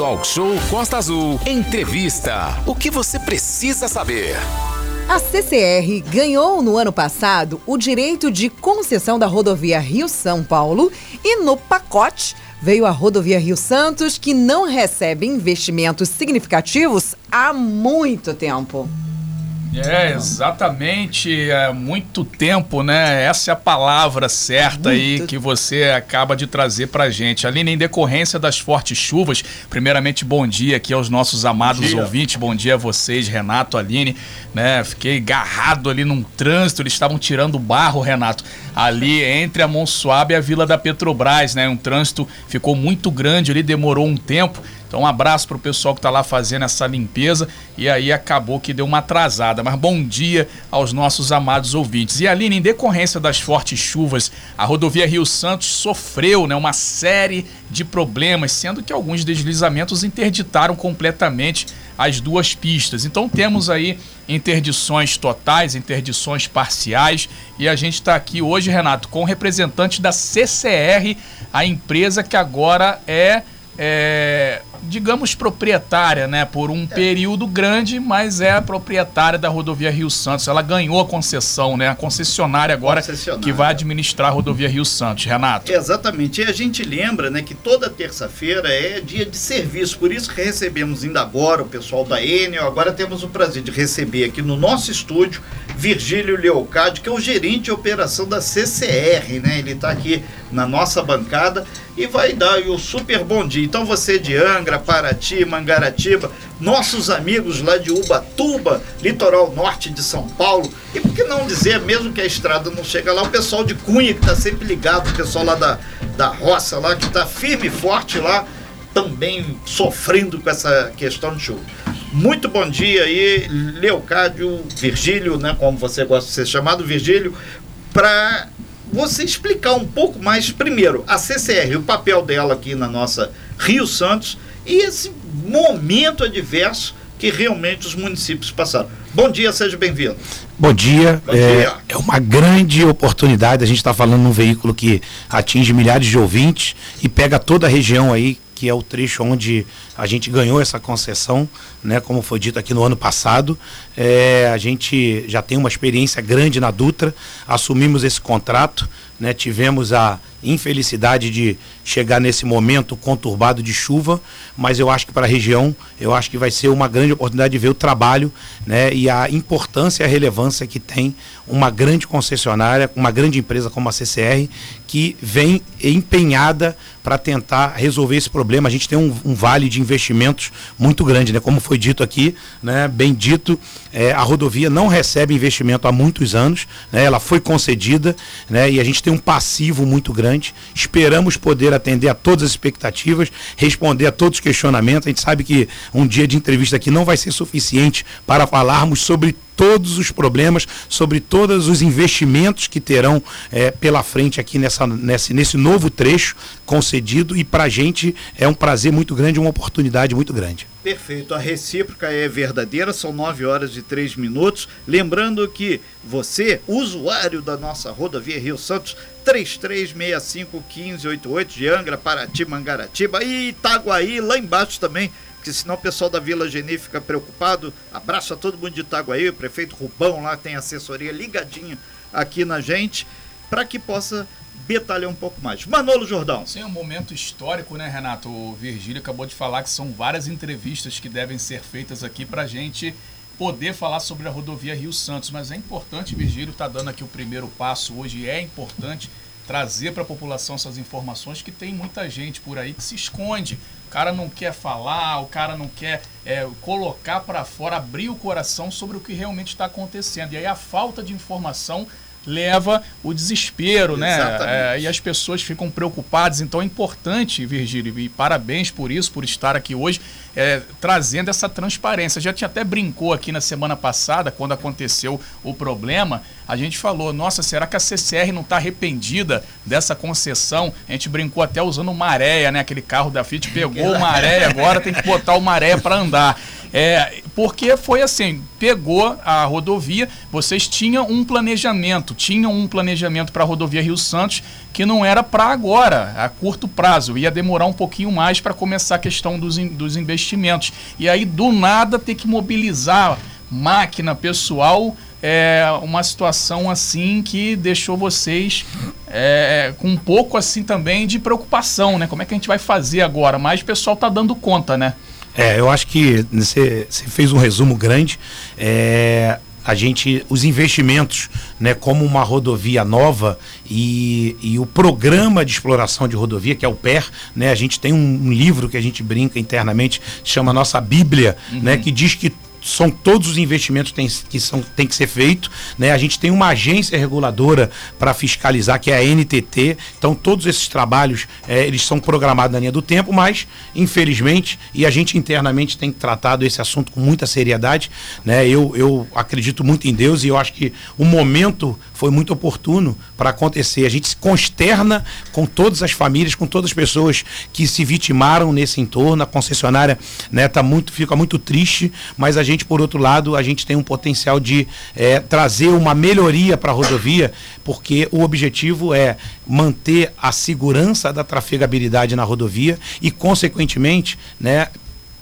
Talk Show Costa Azul. Entrevista. O que você precisa saber? A CCR ganhou no ano passado o direito de concessão da rodovia Rio-São Paulo e no pacote veio a rodovia Rio Santos, que não recebe investimentos significativos há muito tempo. É, exatamente. É muito tempo, né? Essa é a palavra certa muito. aí que você acaba de trazer pra gente. Aline, em decorrência das fortes chuvas, primeiramente, bom dia aqui aos nossos amados bom ouvintes. Bom dia a vocês, Renato, Aline. Né? Fiquei agarrado ali num trânsito, eles estavam tirando barro, Renato, ali entre a Monsuaba e a Vila da Petrobras, né? Um trânsito ficou muito grande ali, demorou um tempo. Então, um abraço para o pessoal que está lá fazendo essa limpeza e aí acabou que deu uma atrasada. Mas bom dia aos nossos amados ouvintes. E Aline, em decorrência das fortes chuvas, a rodovia Rio Santos sofreu né, uma série de problemas, sendo que alguns deslizamentos interditaram completamente as duas pistas. Então temos aí interdições totais, interdições parciais e a gente está aqui hoje, Renato, com o representante da CCR, a empresa que agora é é, digamos, proprietária, né? Por um é. período grande, mas é a proprietária da rodovia Rio Santos. Ela ganhou a concessão, né? A concessionária agora concessionária. que vai administrar a rodovia Rio Santos. Renato. Exatamente. E a gente lembra, né, que toda terça-feira é dia de serviço. Por isso que recebemos ainda agora o pessoal da Enel. Agora temos o prazer de receber aqui no nosso estúdio Virgílio Leocádio, que é o gerente de operação da CCR, né? Ele está aqui na nossa bancada e vai dar o super bom dia. Então você de Angra, Paraty, Mangaratiba, nossos amigos lá de Ubatuba, litoral norte de São Paulo, e por que não dizer, mesmo que a estrada não chega lá, o pessoal de Cunha que está sempre ligado, o pessoal lá da, da roça lá, que está firme e forte lá, também sofrendo com essa questão de chuva. Muito bom dia aí, Leocádio, Virgílio, né, como você gosta de ser chamado, Virgílio, para você explicar um pouco mais, primeiro, a CCR, o papel dela aqui na nossa Rio Santos e esse momento adverso que realmente os municípios passaram. Bom dia, seja bem-vindo. Bom dia. Bom é, dia. é uma grande oportunidade. A gente está falando num veículo que atinge milhares de ouvintes e pega toda a região aí que é o trecho onde a gente ganhou essa concessão, né, como foi dito aqui no ano passado. É, a gente já tem uma experiência grande na Dutra, assumimos esse contrato, né, tivemos a infelicidade de chegar nesse momento conturbado de chuva, mas eu acho que para a região, eu acho que vai ser uma grande oportunidade de ver o trabalho né, e a importância e a relevância que tem uma grande concessionária, uma grande empresa como a CCR, que vem empenhada para tentar resolver esse problema. A gente tem um, um, vale de investimentos muito grande, né? Como foi dito aqui, né? Bem dito, é, a rodovia não recebe investimento há muitos anos, né? Ela foi concedida, né? E a gente tem um passivo muito grande. Esperamos poder atender a todas as expectativas, responder a todos os questionamentos. A gente sabe que um dia de entrevista aqui não vai ser suficiente para falarmos sobre todos os problemas, sobre todos os investimentos que terão é, pela frente aqui nessa, nesse, nesse novo trecho concedido e para a gente é um prazer muito grande, uma oportunidade muito grande. Perfeito, a recíproca é verdadeira, são 9 horas e 3 minutos. Lembrando que você, usuário da nossa rodovia Rio Santos, 33651588 de Angra, Paraty, Mangaratiba e Itaguaí, lá embaixo também porque senão o pessoal da Vila Geni fica preocupado. Abraço a todo mundo de Itaguaí, o prefeito Rubão lá tem assessoria ligadinha aqui na gente, para que possa detalhar um pouco mais. Manolo Jordão. Sim, é um momento histórico, né, Renato? O Virgílio acabou de falar que são várias entrevistas que devem ser feitas aqui para gente poder falar sobre a rodovia Rio Santos. Mas é importante, Virgílio está dando aqui o primeiro passo hoje, é importante trazer para a população essas informações que tem muita gente por aí que se esconde. O cara não quer falar, o cara não quer é, colocar para fora, abrir o coração sobre o que realmente está acontecendo. E aí a falta de informação leva o desespero, né? É, e as pessoas ficam preocupadas. Então é importante, Virgílio, e parabéns por isso, por estar aqui hoje, é, trazendo essa transparência. Já tinha até brincou aqui na semana passada, quando aconteceu o problema, a gente falou, nossa, será que a CCR não está arrependida dessa concessão? A gente brincou até usando o Maréia, né? Aquele carro da Fiat pegou o Maréia, agora tem que botar o Maréia para andar. É, porque foi assim, pegou a rodovia, vocês tinham um planejamento, tinham um planejamento para a rodovia Rio Santos que não era para agora, a curto prazo, ia demorar um pouquinho mais para começar a questão dos, dos investimentos. E aí, do nada, ter que mobilizar máquina, pessoal, é uma situação assim que deixou vocês é, com um pouco assim também de preocupação, né? Como é que a gente vai fazer agora? Mas o pessoal tá dando conta, né? É, eu acho que você fez um resumo grande. É, a gente, os investimentos, né, como uma rodovia nova e, e o programa de exploração de rodovia, que é o PER, né, a gente tem um, um livro que a gente brinca internamente, chama Nossa Bíblia, uhum. né, que diz que são todos os investimentos tem, que são, tem que ser feito. Né? A gente tem uma agência reguladora para fiscalizar, que é a NTT. Então, todos esses trabalhos, é, eles são programados na linha do tempo, mas, infelizmente, e a gente internamente tem tratado esse assunto com muita seriedade. Né? Eu, eu acredito muito em Deus e eu acho que o momento foi muito oportuno para acontecer. A gente se consterna com todas as famílias, com todas as pessoas que se vitimaram nesse entorno. A concessionária né, tá muito, fica muito triste, mas a gente, por outro lado, a gente tem um potencial de é, trazer uma melhoria para a rodovia, porque o objetivo é manter a segurança da trafegabilidade na rodovia e, consequentemente, né,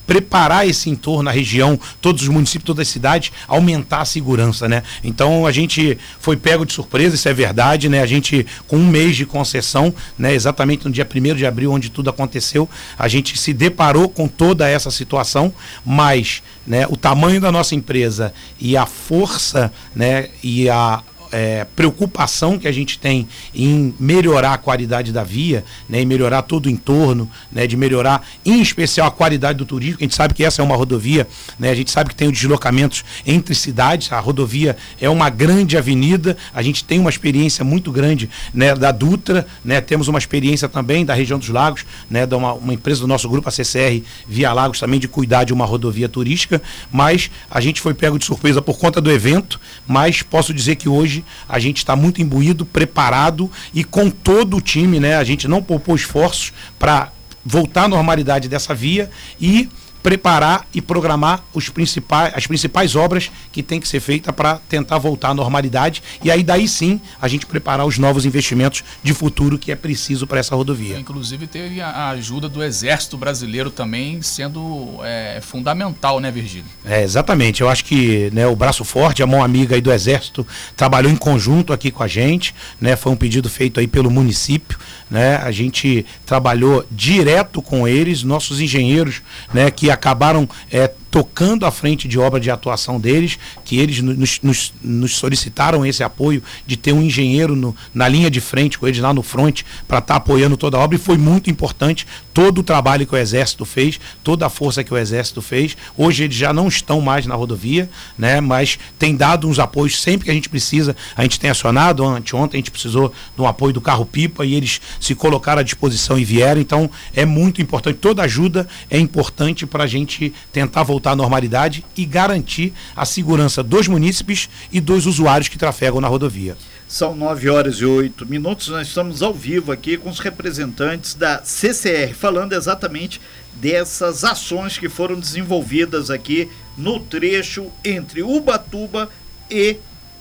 preparar esse entorno, a região, todos os municípios, todas as cidades, aumentar a segurança, né? Então a gente foi pego de surpresa, isso é verdade, né? A gente, com um mês de concessão, né? Exatamente no dia 1 de abril, onde tudo aconteceu, a gente se deparou com toda essa situação, mas né, o tamanho da nossa empresa e a força né, e a é, preocupação que a gente tem em melhorar a qualidade da via, né, em melhorar todo o entorno, né, de melhorar, em especial, a qualidade do turismo. A gente sabe que essa é uma rodovia, né, a gente sabe que tem os deslocamentos entre cidades. A rodovia é uma grande avenida. A gente tem uma experiência muito grande né, da Dutra, né, temos uma experiência também da região dos Lagos, né, de uma, uma empresa do nosso grupo, a CCR Via Lagos, também de cuidar de uma rodovia turística. Mas a gente foi pego de surpresa por conta do evento. Mas posso dizer que hoje hoje a gente está muito imbuído, preparado e com todo o time, né? A gente não poupou esforços para voltar à normalidade dessa via e preparar e programar os principais, as principais obras que tem que ser feita para tentar voltar à normalidade e aí daí sim a gente preparar os novos investimentos de futuro que é preciso para essa rodovia. Inclusive teve a ajuda do Exército Brasileiro também sendo é, fundamental, né, Virgílio? É, exatamente. Eu acho que né, o braço forte, a mão amiga aí do Exército trabalhou em conjunto aqui com a gente, né? Foi um pedido feito aí pelo município, né? A gente trabalhou direto com eles, nossos engenheiros, né, que acabaram é, tocando à frente de obra de atuação deles, que eles nos, nos, nos solicitaram esse apoio de ter um engenheiro no, na linha de frente, com eles lá no front, para estar tá apoiando toda a obra, e foi muito importante todo o trabalho que o Exército fez, toda a força que o Exército fez. Hoje eles já não estão mais na rodovia, né, mas tem dado uns apoios sempre que a gente precisa. A gente tem acionado, anteontem a gente precisou de um apoio do carro-pipa e eles se colocaram à disposição e vieram. Então é muito importante, toda ajuda é importante para a gente tentar voltar voltar à normalidade e garantir a segurança dos munícipes e dos usuários que trafegam na rodovia. São 9 horas e 8 minutos. Nós estamos ao vivo aqui com os representantes da CCR, falando exatamente dessas ações que foram desenvolvidas aqui no trecho entre Ubatuba e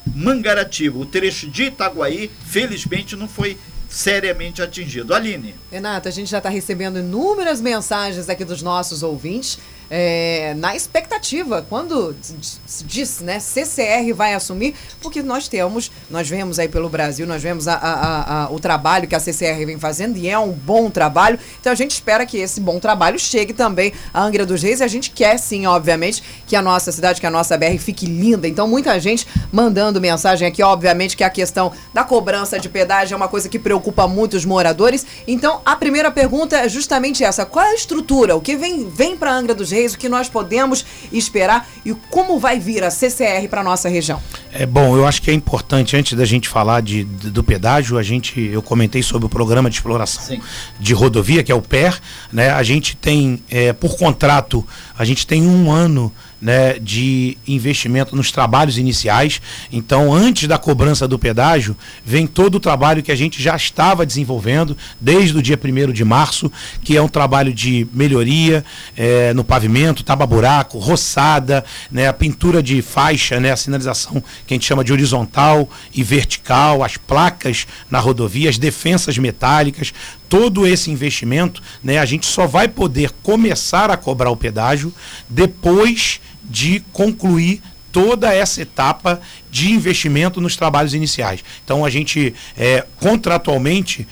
Mangaratiba. O trecho de Itaguaí, felizmente, não foi seriamente atingido. Aline. Renata, a gente já está recebendo inúmeras mensagens aqui dos nossos ouvintes é, na expectativa, quando se diz, né, CCR vai assumir, porque nós temos, nós vemos aí pelo Brasil, nós vemos a, a, a, o trabalho que a CCR vem fazendo e é um bom trabalho, então a gente espera que esse bom trabalho chegue também à Angra dos Reis e a gente quer sim, obviamente, que a nossa cidade, que a nossa BR fique linda, então muita gente mandando mensagem aqui, obviamente que a questão da cobrança de pedágio é uma coisa que preocupa muito os moradores, então a primeira pergunta é justamente essa, qual é a estrutura, o que vem, vem para Angra dos Reis Reis, o que nós podemos esperar e como vai vir a CCR para nossa região? É bom, eu acho que é importante antes da gente falar de, de, do pedágio, a gente eu comentei sobre o programa de exploração Sim. de rodovia que é o PER, né? A gente tem é, por contrato a gente tem um ano né, de investimento nos trabalhos iniciais. Então, antes da cobrança do pedágio, vem todo o trabalho que a gente já estava desenvolvendo desde o dia 1 de março, que é um trabalho de melhoria é, no pavimento, taba-buraco, roçada, né, a pintura de faixa, né, a sinalização que a gente chama de horizontal e vertical, as placas na rodovia, as defensas metálicas, todo esse investimento, né, a gente só vai poder começar a cobrar o pedágio depois de concluir toda essa etapa de investimento nos trabalhos iniciais. Então a gente é, contratualmente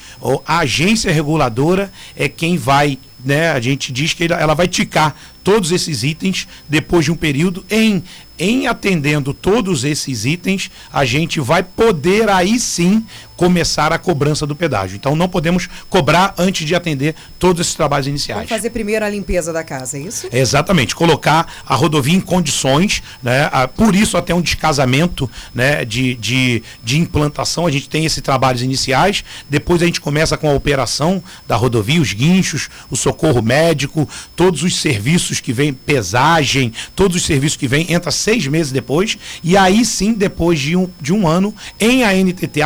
a agência reguladora é quem vai, né? A gente diz que ela vai ticar todos esses itens depois de um período em em atendendo todos esses itens, a gente vai poder aí sim começar a cobrança do pedágio. Então não podemos cobrar antes de atender todos esses trabalhos iniciais. Vamos fazer primeiro a limpeza da casa, é isso? É exatamente, colocar a rodovia em condições, né? por isso até um descasamento né? de, de, de implantação, a gente tem esses trabalhos iniciais, depois a gente começa com a operação da rodovia, os guinchos, o socorro médico, todos os serviços que vêm, pesagem, todos os serviços que vêm, entra seis meses depois, e aí sim, depois de um, de um ano, em a NTT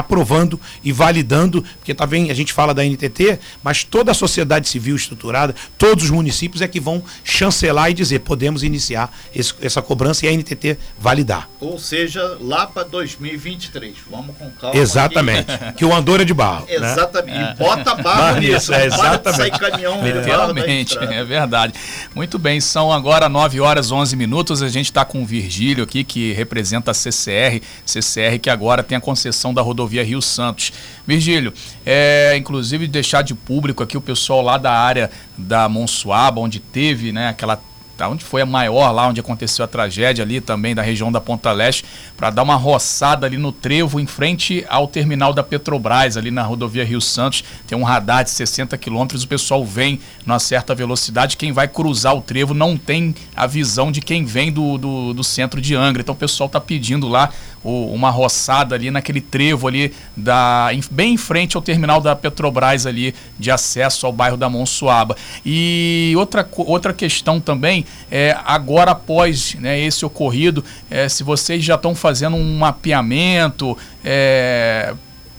e validando, porque tá bem, a gente fala da NTT, mas toda a sociedade civil estruturada, todos os municípios é que vão chancelar e dizer, podemos iniciar esse, essa cobrança e a NTT validar. Ou seja, lá para 2023. Vamos com calma. Exatamente. Aqui. Que o Andor é de barro. Né? Exatamente. Né? E bota barro nisso. É, exatamente. caminhão Literalmente, é verdade. Muito bem, são agora 9 horas 11 minutos. A gente está com o Virgílio aqui, que representa a CCR. CCR que agora tem a concessão da rodovia Rio Santos Santos. Virgílio, é, inclusive deixar de público aqui o pessoal lá da área da Monsuaba, onde teve né, aquela onde foi a maior, lá onde aconteceu a tragédia ali também da região da Ponta Leste, para dar uma roçada ali no trevo em frente ao terminal da Petrobras, ali na rodovia Rio Santos. Tem um radar de 60 quilômetros, o pessoal vem numa certa velocidade. Quem vai cruzar o trevo não tem a visão de quem vem do, do, do centro de Angra. Então o pessoal está pedindo lá uma roçada ali naquele trevo ali, da, bem em frente ao terminal da Petrobras ali, de acesso ao bairro da Monsuaba. E outra, outra questão também, é, agora após né, esse ocorrido, é, se vocês já estão fazendo um mapeamento é,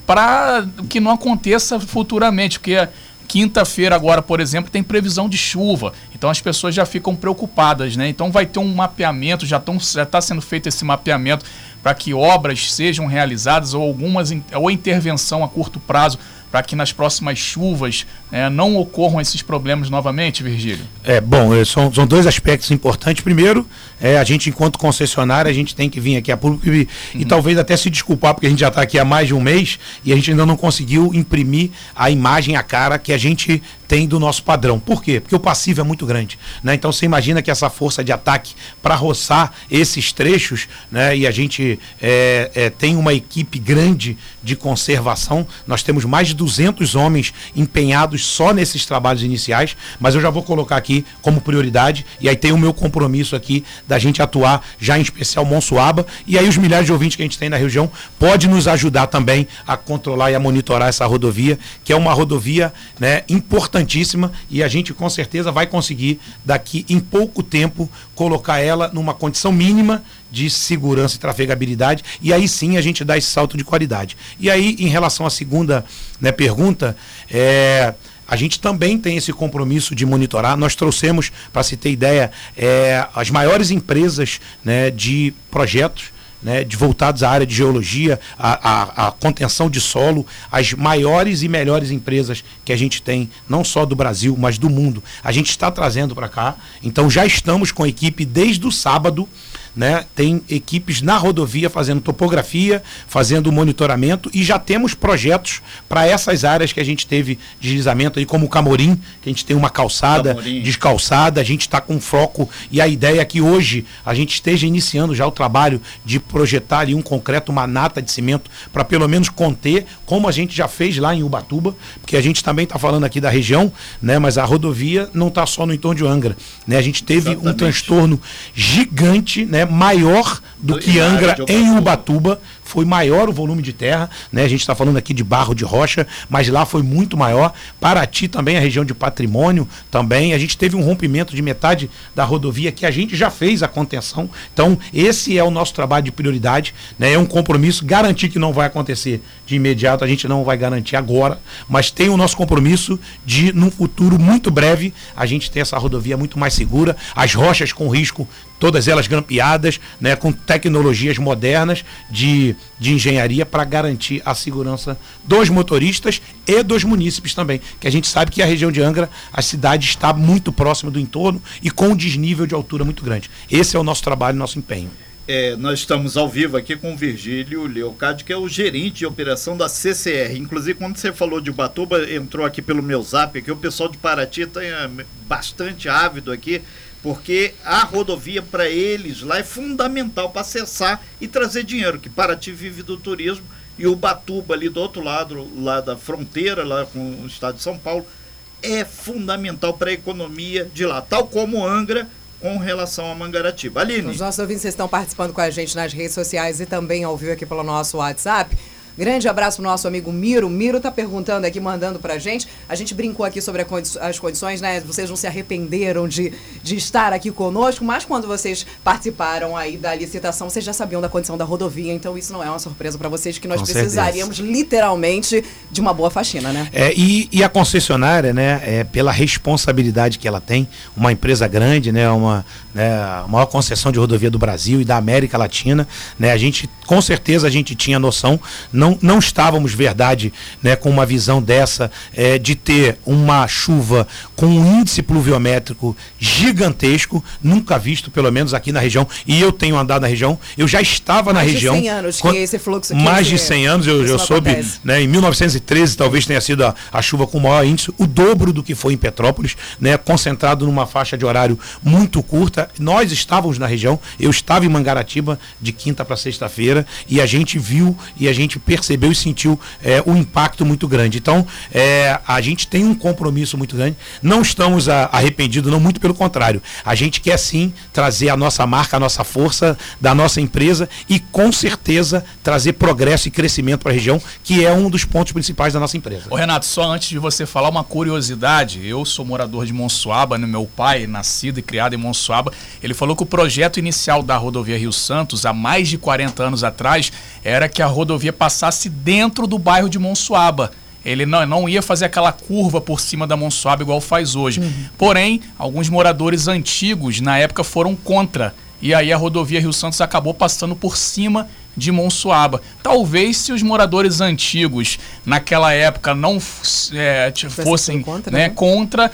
para que não aconteça futuramente, porque quinta-feira agora, por exemplo, tem previsão de chuva. Então as pessoas já ficam preocupadas, né? Então vai ter um mapeamento, já está sendo feito esse mapeamento para que obras sejam realizadas ou algumas ou intervenção a curto prazo para que nas próximas chuvas é, não ocorram esses problemas novamente, Virgílio? É bom, é, são, são dois aspectos importantes. Primeiro, é, a gente, enquanto concessionária, a gente tem que vir aqui a público e, uhum. e talvez até se desculpar, porque a gente já está aqui há mais de um mês e a gente ainda não conseguiu imprimir a imagem, a cara que a gente tem do nosso padrão. Por quê? Porque o passivo é muito grande. Né? Então você imagina que essa força de ataque para roçar esses trechos, né? e a gente é, é, tem uma equipe grande de conservação, nós temos mais de 200 homens empenhados só nesses trabalhos iniciais, mas eu já vou colocar aqui como prioridade, e aí tem o meu compromisso aqui da gente atuar já em especial Monsuaba, e aí os milhares de ouvintes que a gente tem na região pode nos ajudar também a controlar e a monitorar essa rodovia, que é uma rodovia né, importantíssima. E a gente com certeza vai conseguir daqui em pouco tempo colocar ela numa condição mínima de segurança e trafegabilidade. E aí sim a gente dá esse salto de qualidade. E aí em relação à segunda né, pergunta, é, a gente também tem esse compromisso de monitorar. Nós trouxemos, para se ter ideia, é, as maiores empresas né, de projetos né, de voltados à área de geologia, à, contenção de solo, as maiores e melhores empresas que a gente tem, não só do Brasil, mas do mundo. A gente está trazendo para cá. Então já estamos com a equipe desde o sábado né? Tem equipes na rodovia fazendo topografia, fazendo monitoramento e já temos projetos para essas áreas que a gente teve deslizamento aí, como o Camorim, que a gente tem uma calçada Camorim. descalçada, a gente está com foco e a ideia é que hoje a gente esteja iniciando já o trabalho de projetar ali um concreto, uma nata de cimento, para pelo menos conter, como a gente já fez lá em Ubatuba, porque a gente também está falando aqui da região, né? Mas a rodovia não está só no entorno de Angra, né? A gente teve Exatamente. um transtorno gigante, né? Né, maior do que Angra em Ubatuba. Foi maior o volume de terra, né? A gente está falando aqui de barro de rocha, mas lá foi muito maior. Paraty também, a região de patrimônio também. A gente teve um rompimento de metade da rodovia que a gente já fez a contenção. Então, esse é o nosso trabalho de prioridade, né? É um compromisso, garantir que não vai acontecer de imediato, a gente não vai garantir agora, mas tem o nosso compromisso de, num futuro muito breve, a gente ter essa rodovia muito mais segura, as rochas com risco todas elas grampeadas, né, com tecnologias modernas de, de engenharia para garantir a segurança dos motoristas e dos munícipes também, que a gente sabe que a região de Angra, a cidade está muito próxima do entorno e com um desnível de altura muito grande. Esse é o nosso trabalho, nosso empenho. É, nós estamos ao vivo aqui com o Virgílio Leocádio, que é o gerente de operação da CCR. Inclusive, quando você falou de Batuba, entrou aqui pelo meu zap, aqui o pessoal de Paraty está é, bastante ávido aqui porque a rodovia para eles lá é fundamental para acessar e trazer dinheiro, que Paraty vive do turismo e o Batuba ali do outro lado, lá da fronteira, lá com o estado de São Paulo, é fundamental para a economia de lá, tal como Angra com relação a Mangaratiba. Aline. Os nossos ouvintes estão participando com a gente nas redes sociais e também ao vivo aqui pelo nosso WhatsApp. Grande abraço pro nosso amigo Miro. Miro tá perguntando aqui, mandando pra gente. A gente brincou aqui sobre as condições, né? Vocês não se arrependeram de, de estar aqui conosco, mas quando vocês participaram aí da licitação, vocês já sabiam da condição da rodovia, então isso não é uma surpresa para vocês, que nós Com precisaríamos certeza. literalmente de uma boa faxina, né? É, e, e a concessionária, né, é, pela responsabilidade que ela tem, uma empresa grande, né, uma, né, a maior concessão de rodovia do Brasil e da América Latina, né, a gente, com certeza a gente tinha noção, não não, não estávamos, verdade, né, com uma visão dessa é, de ter uma chuva com um índice pluviométrico gigantesco, nunca visto, pelo menos aqui na região, e eu tenho andado na região, eu já estava mais na região. Mais de 100 anos que esse fluxo aqui Mais de 100 anos, eu, eu soube, né, em 1913 talvez tenha sido a, a chuva com o maior índice, o dobro do que foi em Petrópolis, né, concentrado numa faixa de horário muito curta. Nós estávamos na região, eu estava em Mangaratiba de quinta para sexta-feira, e a gente viu e a gente percebeu e sentiu é, um impacto muito grande. Então, é, a gente tem um compromisso muito grande. Não estamos arrependidos, não, muito pelo contrário. A gente quer sim trazer a nossa marca, a nossa força da nossa empresa e com certeza trazer progresso e crescimento para a região, que é um dos pontos principais da nossa empresa. Ô Renato, só antes de você falar uma curiosidade, eu sou morador de Monsuaba, né? meu pai, nascido e criado em Monsuaba, ele falou que o projeto inicial da rodovia Rio Santos, há mais de 40 anos atrás, era que a rodovia passasse passasse dentro do bairro de Monsuaba. Ele não, não ia fazer aquela curva por cima da Monsuaba igual faz hoje. Uhum. Porém, alguns moradores antigos na época foram contra. E aí a rodovia Rio Santos acabou passando por cima de Monsuaba. Talvez se os moradores antigos naquela época não é, fossem contra, né, né? contra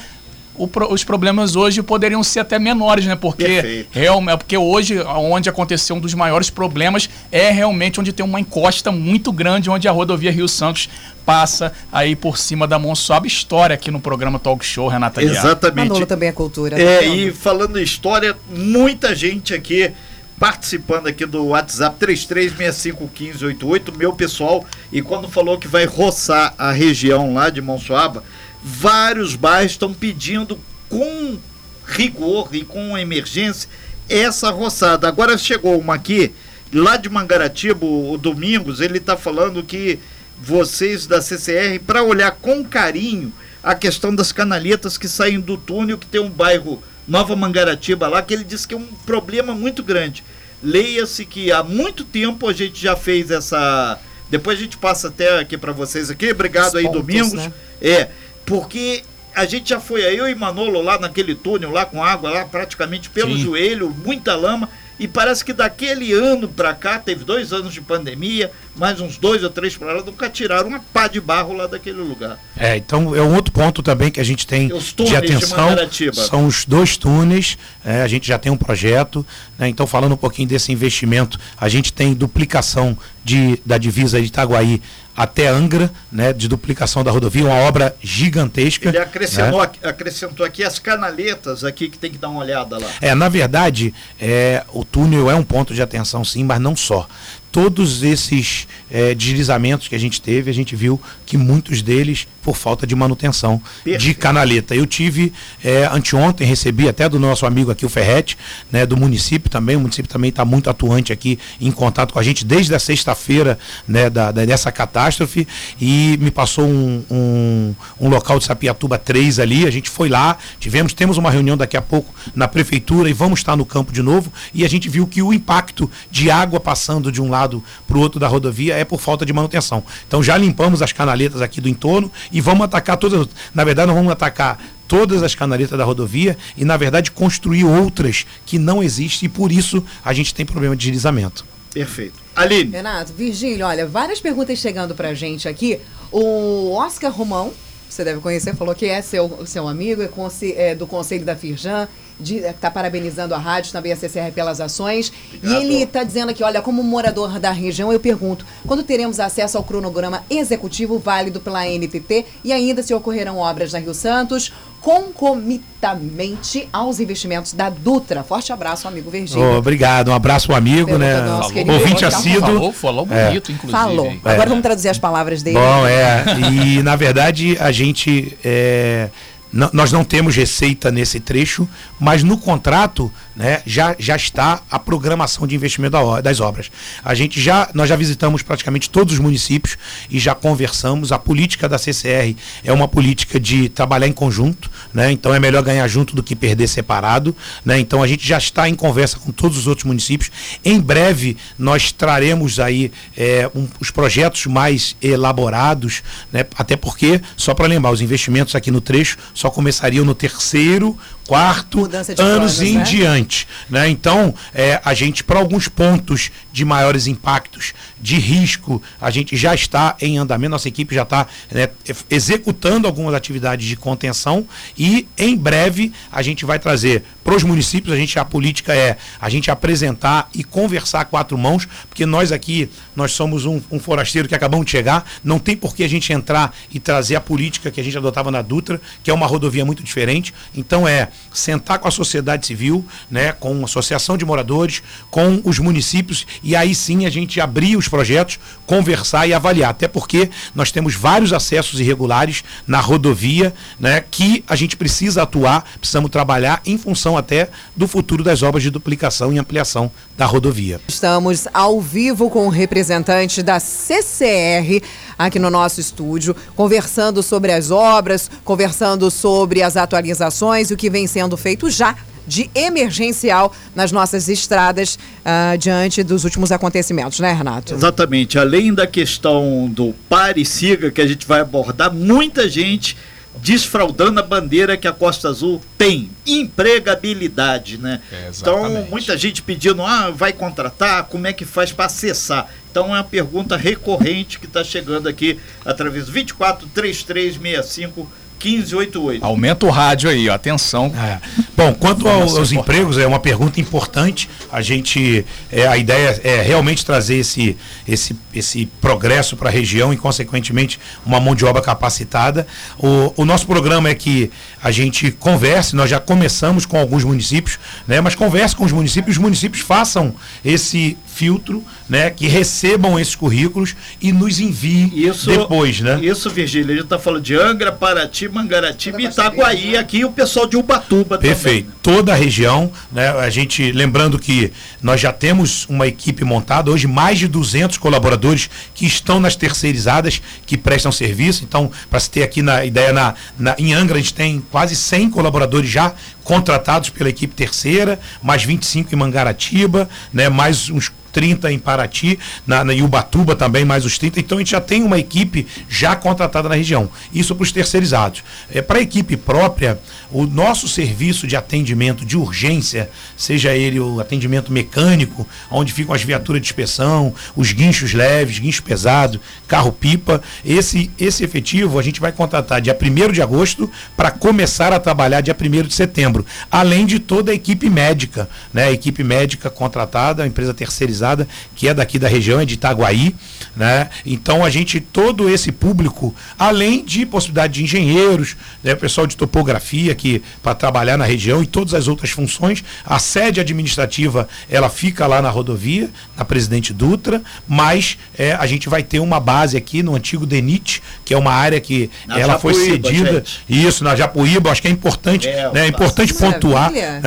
o, os problemas hoje poderiam ser até menores, né? Porque, real, é porque hoje, onde aconteceu um dos maiores problemas, é realmente onde tem uma encosta muito grande, onde a rodovia Rio Santos passa aí por cima da Monsuaba. História aqui no programa Talk Show, Renata Exatamente. Manolo também é cultura. É, tá e falando em história, muita gente aqui participando aqui do WhatsApp 33651588, meu pessoal, e quando falou que vai roçar a região lá de Monsuaba, vários bairros estão pedindo com rigor e com emergência essa roçada. Agora chegou uma aqui, lá de Mangaratiba, o Domingos, ele está falando que vocês da CCR, para olhar com carinho a questão das canaletas que saem do túnel, que tem um bairro Nova Mangaratiba lá, que ele disse que é um problema muito grande. Leia-se que há muito tempo a gente já fez essa. Depois a gente passa até aqui para vocês aqui. Obrigado Os aí, pontos, Domingos. Né? É porque a gente já foi aí, eu e Manolo lá naquele túnel lá com água lá praticamente pelo Sim. joelho, muita lama. E parece que daquele ano para cá, teve dois anos de pandemia, mais uns dois ou três para lá, nunca tiraram uma pá de barro lá daquele lugar. É, então é um outro ponto também que a gente tem de atenção. De são os dois túneis, é, a gente já tem um projeto. Né, então, falando um pouquinho desse investimento, a gente tem duplicação de, da divisa de Itaguaí até Angra, né, de duplicação da rodovia, uma obra gigantesca. Ele acrescentou, né? acrescentou aqui as canaletas aqui que tem que dar uma olhada lá. É, na verdade, é, o túnel é um ponto de atenção sim, mas não só todos esses é, deslizamentos que a gente teve, a gente viu que muitos deles por falta de manutenção Perfeito. de canaleta. Eu tive é, anteontem, recebi até do nosso amigo aqui, o Ferrete, né, do município também. O município também está muito atuante aqui em contato com a gente desde a sexta-feira né, da, da, dessa catástrofe e me passou um, um, um, local de Sapiatuba 3 ali. A gente foi lá, tivemos, temos uma reunião daqui a pouco na prefeitura e vamos estar no campo de novo. E a gente viu que o impacto de água passando de um lado para o outro da rodovia é por falta de manutenção. Então já limpamos as canaletas aqui do entorno e vamos atacar todas. Na verdade, nós vamos atacar todas as canaletas da rodovia e, na verdade, construir outras que não existem e por isso a gente tem problema de deslizamento. Perfeito. Aline. Renato, Virgílio, olha, várias perguntas chegando pra gente aqui. O Oscar Romão, você deve conhecer, falou que é seu, seu amigo, é, é do Conselho da Firjan está parabenizando a rádio, também a CCR pelas ações. Obrigado. E ele está dizendo aqui, olha, como morador da região, eu pergunto, quando teremos acesso ao cronograma executivo válido pela NTT e ainda se ocorrerão obras na Rio Santos concomitamente aos investimentos da Dutra. Forte abraço, amigo Virgílio. Oh, obrigado, um abraço, amigo, né? Falou, ouvinte assíduo. Falou, falou é. bonito, é. inclusive. Falou. Agora é. vamos traduzir as palavras dele. Bom, é. E, na verdade, a gente... É nós não temos receita nesse trecho, mas no contrato né, já, já está a programação de investimento das obras. A gente já, nós já visitamos praticamente todos os municípios e já conversamos. A política da CCR é uma política de trabalhar em conjunto, né, então é melhor ganhar junto do que perder separado. Né, então a gente já está em conversa com todos os outros municípios. Em breve nós traremos aí é, um, os projetos mais elaborados, né, até porque, só para lembrar, os investimentos aqui no trecho só começariam no terceiro quarto anos em né? diante. Né? Então, é, a gente, para alguns pontos de maiores impactos, de risco, a gente já está em andamento, nossa equipe já está né, executando algumas atividades de contenção e em breve a gente vai trazer para os municípios, a gente a política é a gente apresentar e conversar a quatro mãos, porque nós aqui, nós somos um, um forasteiro que acabamos de chegar, não tem por que a gente entrar e trazer a política que a gente adotava na Dutra, que é uma rodovia muito diferente. Então é sentar com a sociedade civil, né, com a associação de moradores, com os municípios e aí sim a gente abrir os projetos, conversar e avaliar, até porque nós temos vários acessos irregulares na rodovia, né, que a gente precisa atuar, precisamos trabalhar em função até do futuro das obras de duplicação e ampliação da rodovia. Estamos ao vivo com o representante da CCR aqui no nosso estúdio, conversando sobre as obras, conversando sobre as atualizações e o que vem sendo feito já de emergencial nas nossas estradas uh, diante dos últimos acontecimentos, né, Renato? Exatamente. Além da questão do pare e siga que a gente vai abordar, muita gente desfraudando a bandeira que a Costa Azul tem, empregabilidade, né? É, então, muita gente pedindo, ah, vai contratar, como é que faz para acessar? Então, é uma pergunta recorrente que está chegando aqui através do 24 3365 1588. Aumenta o rádio aí, ó, atenção. É. Bom, quanto ao, aos empregos, é uma pergunta importante. A gente, é, a ideia é realmente trazer esse, esse, esse progresso para a região e, consequentemente, uma mão de obra capacitada. O, o nosso programa é que a gente converse, nós já começamos com alguns municípios, né, mas converse com os municípios, os municípios façam esse filtro, né, que recebam esses currículos e nos enviem isso, depois, né? Isso, Virgílio, a gente está falando de Angra, Paraty, Mangaratiba e Itaguaí, né? aqui o pessoal de Ubatuba Perfeito. Também. Toda a região, né, a gente, lembrando que nós já temos uma equipe montada, hoje mais de 200 colaboradores que estão nas terceirizadas, que prestam serviço, então, para se ter aqui na ideia, na, na, em Angra a gente tem quase 100 colaboradores já contratados pela equipe terceira, mais 25 em Mangaratiba, né, mais uns 30 em Paraty, na, na Ubatuba também, mais os 30. Então a gente já tem uma equipe já contratada na região. Isso para os terceirizados. É, para a equipe própria, o nosso serviço de atendimento de urgência, seja ele o atendimento mecânico, onde ficam as viaturas de inspeção, os guinchos leves, guincho pesado, carro-pipa, esse, esse efetivo a gente vai contratar dia 1 de agosto para começar a trabalhar dia 1 de setembro. Além de toda a equipe médica, né? A equipe médica contratada, a empresa terceirizada que é daqui da região, é de Itaguaí, né? Então a gente, todo esse público, além de possibilidade de engenheiros, né, o pessoal de topografia que para trabalhar na região e todas as outras funções, a sede administrativa ela fica lá na rodovia, na Presidente Dutra, mas é, a gente vai ter uma base aqui no antigo DENIT, que é uma área que na ela Japuíba, foi cedida. Gente. Isso, na Japuíba, acho que é importante, é, né, é importante pontuar. É,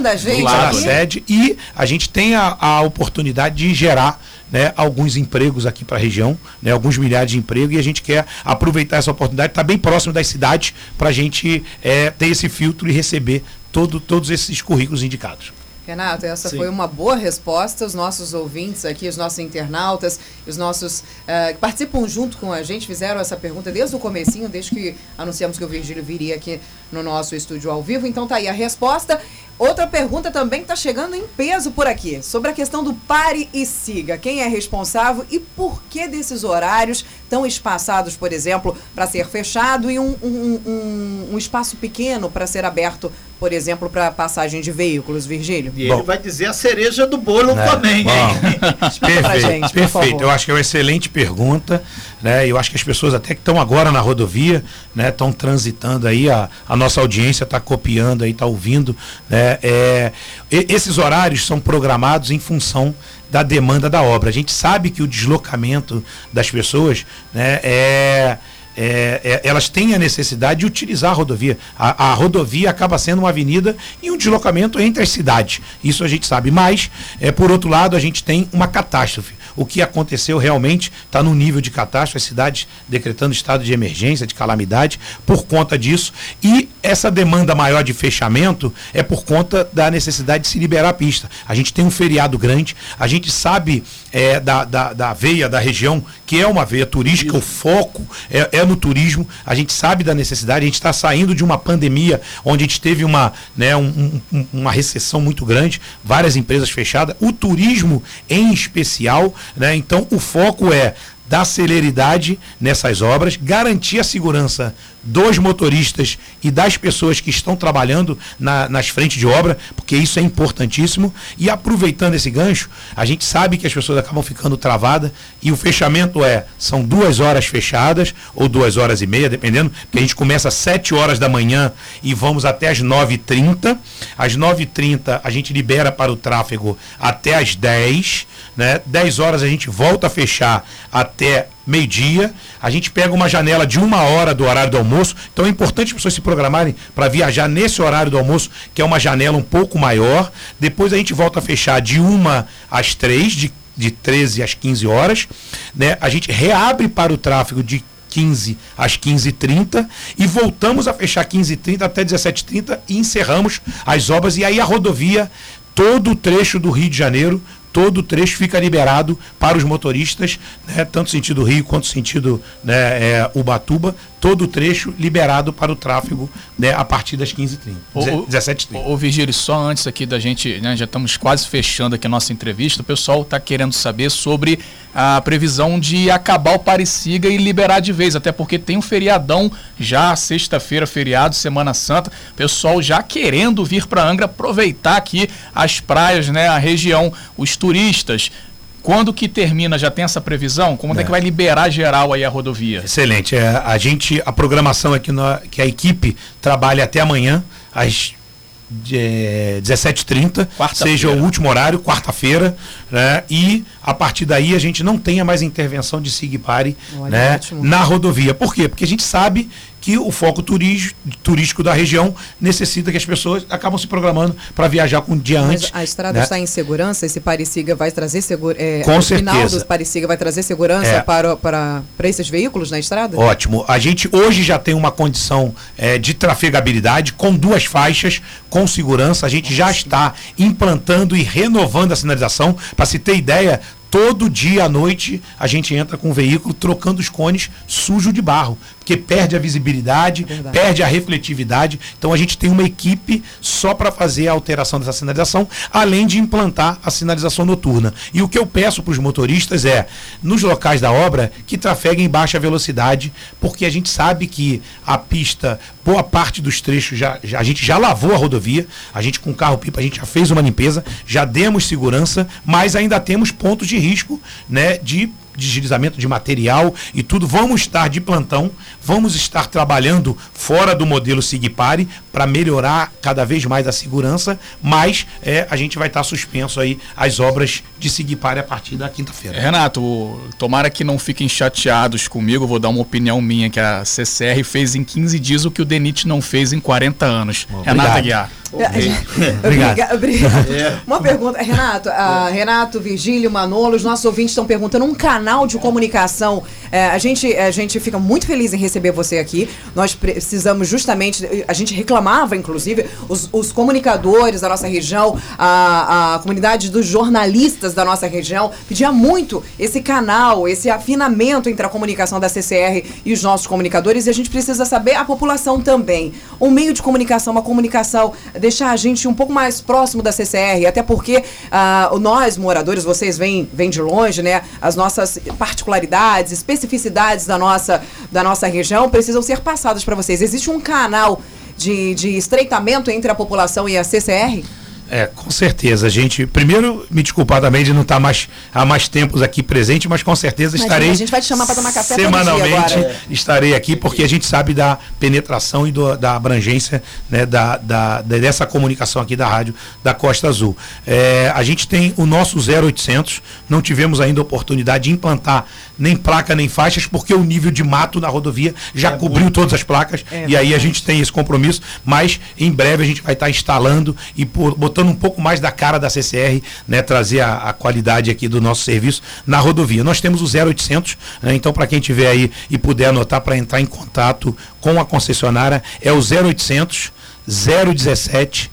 da gente. Lá na sede. E a gente tem a, a oportunidade de gerar né, alguns empregos aqui para a região, né, alguns milhares de empregos, e a gente quer aproveitar essa oportunidade, estar tá bem próximo das cidades, para a gente é, ter esse filtro e receber todo, todos esses currículos indicados. Renato, essa Sim. foi uma boa resposta. Os nossos ouvintes aqui, os nossos internautas, os nossos uh, que participam junto com a gente, fizeram essa pergunta desde o comecinho, desde que anunciamos que o Virgílio viria aqui no nosso estúdio ao vivo. Então tá aí a resposta. Outra pergunta também está chegando em peso por aqui, sobre a questão do pare e siga. Quem é responsável e por que desses horários tão espaçados, por exemplo, para ser fechado e um, um, um, um espaço pequeno para ser aberto, por exemplo, para passagem de veículos, Virgílio? E Bom, ele vai dizer a cereja do bolo né? também. perfeito, gente, perfeito. Eu acho que é uma excelente pergunta. Né? Eu acho que as pessoas até que estão agora na rodovia, estão né, transitando aí, a, a nossa audiência está copiando aí, está ouvindo, né? É, esses horários são programados em função da demanda da obra. A gente sabe que o deslocamento das pessoas né, é, é, é, elas têm a necessidade de utilizar a rodovia. A, a, rodovia acaba sendo uma avenida e um deslocamento entre as cidades. Isso a gente sabe. Mas, é, por outro lado, a gente tem uma catástrofe o que aconteceu realmente está no nível de catástrofe, as cidades decretando estado de emergência, de calamidade, por conta disso. E essa demanda maior de fechamento é por conta da necessidade de se liberar a pista. A gente tem um feriado grande, a gente sabe é, da, da, da veia da região, que é uma veia turística, Isso. o foco é, é, no turismo, a gente sabe da necessidade, a gente está saindo de uma pandemia onde a gente teve uma, né, um, um, uma recessão muito grande, várias empresas fechadas, o turismo em especial né? Então, o foco é dar celeridade nessas obras, garantir a segurança dos motoristas e das pessoas que estão trabalhando na, nas frentes de obra, porque isso é importantíssimo. E aproveitando esse gancho, a gente sabe que as pessoas acabam ficando travadas e o fechamento é, são duas horas fechadas, ou duas horas e meia, dependendo, porque a gente começa às sete horas da manhã e vamos até às nove e trinta. Às nove e trinta a gente libera para o tráfego até às dez, né? Dez horas a gente volta a fechar até meio-dia. A gente pega uma janela de uma hora do horário do almoço. Então é importante as pessoas se programarem para viajar nesse horário do almoço, que é uma janela um pouco maior. Depois a gente volta a fechar de uma às três, de, de 13 às 15 horas. Né? A gente reabre para o tráfego de 15 às 15h30 e voltamos a fechar 15h30 até 17h30 e encerramos as obras. E aí a rodovia, todo o trecho do Rio de Janeiro todo o trecho fica liberado para os motoristas, né, tanto sentido Rio quanto sentido né, é, Ubatuba, todo o trecho liberado para o tráfego né, a partir das 15h30, 17h30. Ô, Virgílio, só antes aqui da gente, né, já estamos quase fechando aqui a nossa entrevista, o pessoal está querendo saber sobre a previsão de acabar o Pareciga e liberar de vez, até porque tem um feriadão já, sexta-feira, feriado, Semana Santa, pessoal já querendo vir para Angra, aproveitar aqui as praias, né, a região, os turistas, quando que termina? Já tem essa previsão? Quando é, é que vai liberar geral aí a rodovia? Excelente. É, a gente, a programação é que, no, que a equipe trabalha até amanhã, às é, 17h30, seja o último horário, quarta-feira, né? E a partir daí a gente não tenha mais intervenção de Sigpare né? na rodovia. Por quê? Porque a gente sabe que o foco turístico da região necessita que as pessoas acabam se programando para viajar com um dia Mas antes. A estrada né? está em segurança? Esse Pareciga vai trazer segurança? É, com certeza. final do Pareciga vai trazer segurança é. para, para, para esses veículos na estrada? Ótimo. A gente hoje já tem uma condição é, de trafegabilidade com duas faixas, com segurança. A gente já está implantando e renovando a sinalização. Para se ter ideia, Todo dia à noite a gente entra com o veículo trocando os cones sujo de barro, porque perde a visibilidade, Verdade. perde a refletividade. Então a gente tem uma equipe só para fazer a alteração dessa sinalização, além de implantar a sinalização noturna. E o que eu peço para os motoristas é, nos locais da obra, que trafeguem em baixa velocidade, porque a gente sabe que a pista boa parte dos trechos já, já, a gente já lavou a rodovia, a gente com carro pipa a gente já fez uma limpeza, já demos segurança, mas ainda temos pontos de risco, né, de deslizamento de material e tudo. Vamos estar de plantão, vamos estar trabalhando fora do modelo Sigpare para melhorar cada vez mais a segurança, mas é, a gente vai estar suspenso aí as obras de Sigpare a partir da quinta-feira. Renato, tomara que não fiquem chateados comigo, vou dar uma opinião minha, que a CCR fez em 15 dias o que o DENIT não fez em 40 anos. Renato Aguiar. Okay. Obrigado. Obrigado. É. Uma pergunta, Renato, uh, Renato, Virgílio, Manolo, os nossos ouvintes estão perguntando um canal de comunicação. Uh, a, gente, a gente fica muito feliz em receber você aqui. Nós precisamos justamente, a gente reclamava, inclusive, os, os comunicadores da nossa região, a, a comunidade dos jornalistas da nossa região, pedia muito esse canal, esse afinamento entre a comunicação da CCR e os nossos comunicadores, e a gente precisa saber a população também. Um meio de comunicação, uma comunicação deixar a gente um pouco mais próximo da CCR, até porque uh, nós, moradores, vocês vêm, vêm de longe, né? As nossas particularidades, especificidades da nossa, da nossa região precisam ser passadas para vocês. Existe um canal de, de estreitamento entre a população e a CCR? É, com certeza. A gente, primeiro, me desculpar também de não estar mais há mais tempos aqui presente, mas com certeza Imagina, estarei. A gente vai te chamar para tomar café Semanalmente estarei aqui porque a gente sabe da penetração e do, da abrangência né, da, da, dessa comunicação aqui da rádio da Costa Azul. É, a gente tem o nosso 0800, não tivemos ainda oportunidade de implantar nem placa nem faixas, porque o nível de mato na rodovia já é cobriu muito. todas as placas é e aí a gente tem esse compromisso, mas em breve a gente vai estar instalando e botando um pouco mais da cara da CCR, né, trazer a, a qualidade aqui do nosso serviço na rodovia. Nós temos o 0800, né, então para quem tiver aí e puder anotar para entrar em contato com a concessionária é o 0800 017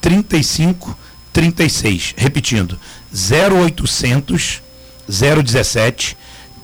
35 36. Repetindo, 0800 017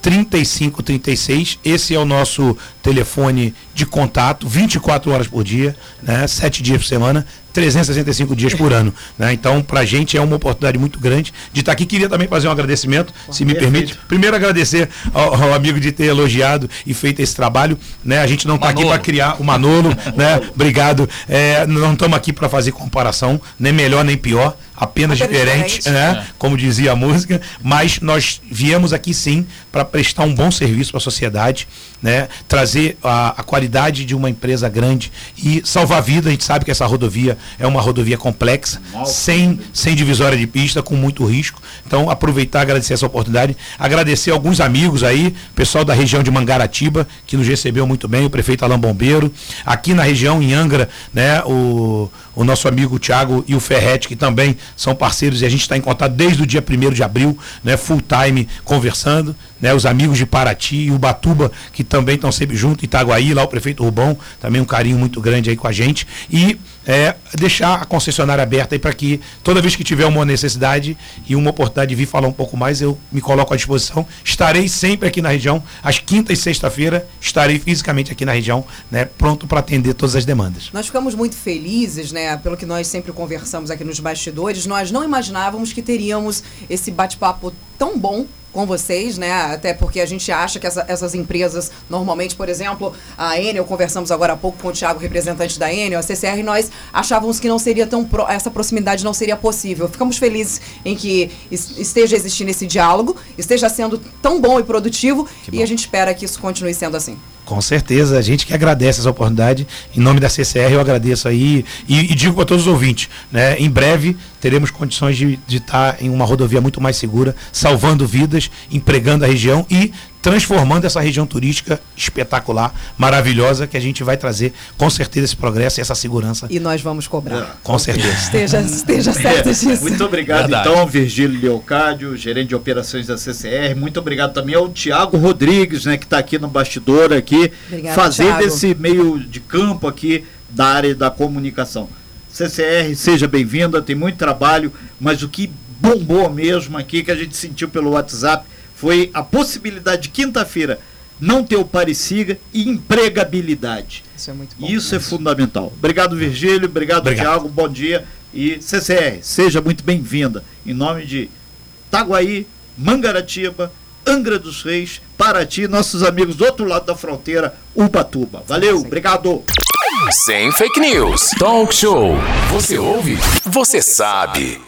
3536. Esse é o nosso telefone de contato, 24 horas por dia, né, 7 dias por semana, 365 dias por ano. Né? Então, para a gente é uma oportunidade muito grande de estar tá aqui. Queria também fazer um agradecimento, se me permite. Primeiro, agradecer ao, ao, amigo de ter elogiado e feito esse trabalho. Né? A gente não está aqui para criar o Manolo. né? Obrigado. É, não estamos aqui para fazer comparação, nem melhor nem pior apenas diferente, diferente, né? É. Como dizia a música, mas nós viemos aqui sim para prestar um bom serviço para a sociedade, né? Trazer a, a, qualidade de uma empresa grande e salvar vida. A gente sabe que essa rodovia é uma rodovia complexa, sem, sem divisória de pista, com muito risco. Então, aproveitar, agradecer essa oportunidade, agradecer alguns amigos aí, pessoal da região de Mangaratiba, que nos recebeu muito bem, o prefeito Alain Bombeiro, aqui na região, em Angra, né? O, o nosso amigo Tiago e o Ferretti, que também são parceiros e a gente está em contato desde o dia 1 de abril, né, full time conversando, né, os amigos de Paraty e o Batuba, que também estão sempre junto, Itaguaí, lá o prefeito Rubão, também um carinho muito grande aí com a gente. E é, deixar a concessionária aberta aí para que toda vez que tiver uma necessidade e uma oportunidade de vir falar um pouco mais, eu me coloco à disposição. Estarei sempre aqui na região, às quinta e sexta-feira, estarei fisicamente aqui na região, né, pronto para atender todas as demandas. Nós ficamos muito felizes, né, pelo que nós sempre conversamos aqui nos bastidores. Nós não imaginávamos que teríamos esse bate-papo tão bom com vocês, né? Até porque a gente acha que essa, essas empresas, normalmente, por exemplo, a Enel, conversamos agora há pouco com o Thiago, representante da Enel, a CCR, nós achávamos que não seria tão pro, essa proximidade não seria possível. Ficamos felizes em que esteja existindo esse diálogo, esteja sendo tão bom e produtivo e a gente espera que isso continue sendo assim. Com certeza, a gente que agradece essa oportunidade. Em nome da CCR, eu agradeço aí e, e digo para todos os ouvintes: né, em breve teremos condições de, estar em uma rodovia muito mais segura, salvando vidas, empregando a região e transformando essa região turística espetacular, maravilhosa, que a gente vai trazer com certeza esse progresso e essa segurança. E nós vamos cobrar. É, com certeza. esteja, esteja certo disso. Muito obrigado, Verdade. então, Virgílio Leocádio, gerente de operações da CCR. Muito obrigado também ao Tiago Rodrigues, né, que está aqui no bastidor aqui, Obrigado, fazendo Thiago. esse meio de campo aqui da área da comunicação. CCR, seja bem-vinda, tem muito trabalho, mas o que bombou mesmo aqui, que a gente sentiu pelo WhatsApp, foi a possibilidade de quinta-feira não ter o pareciga e empregabilidade. Isso é muito bom. Isso é fundamental. Obrigado, Virgílio. Obrigado, obrigado. Tiago. Bom dia. E CCR, seja muito bem-vinda. Em nome de Taguaí, Mangaratiba, Angra dos Reis, Paraty, nossos amigos do outro lado da fronteira, Ubatuba. Valeu, obrigado. Sem fake news. Talk show. Você ouve? Você sabe.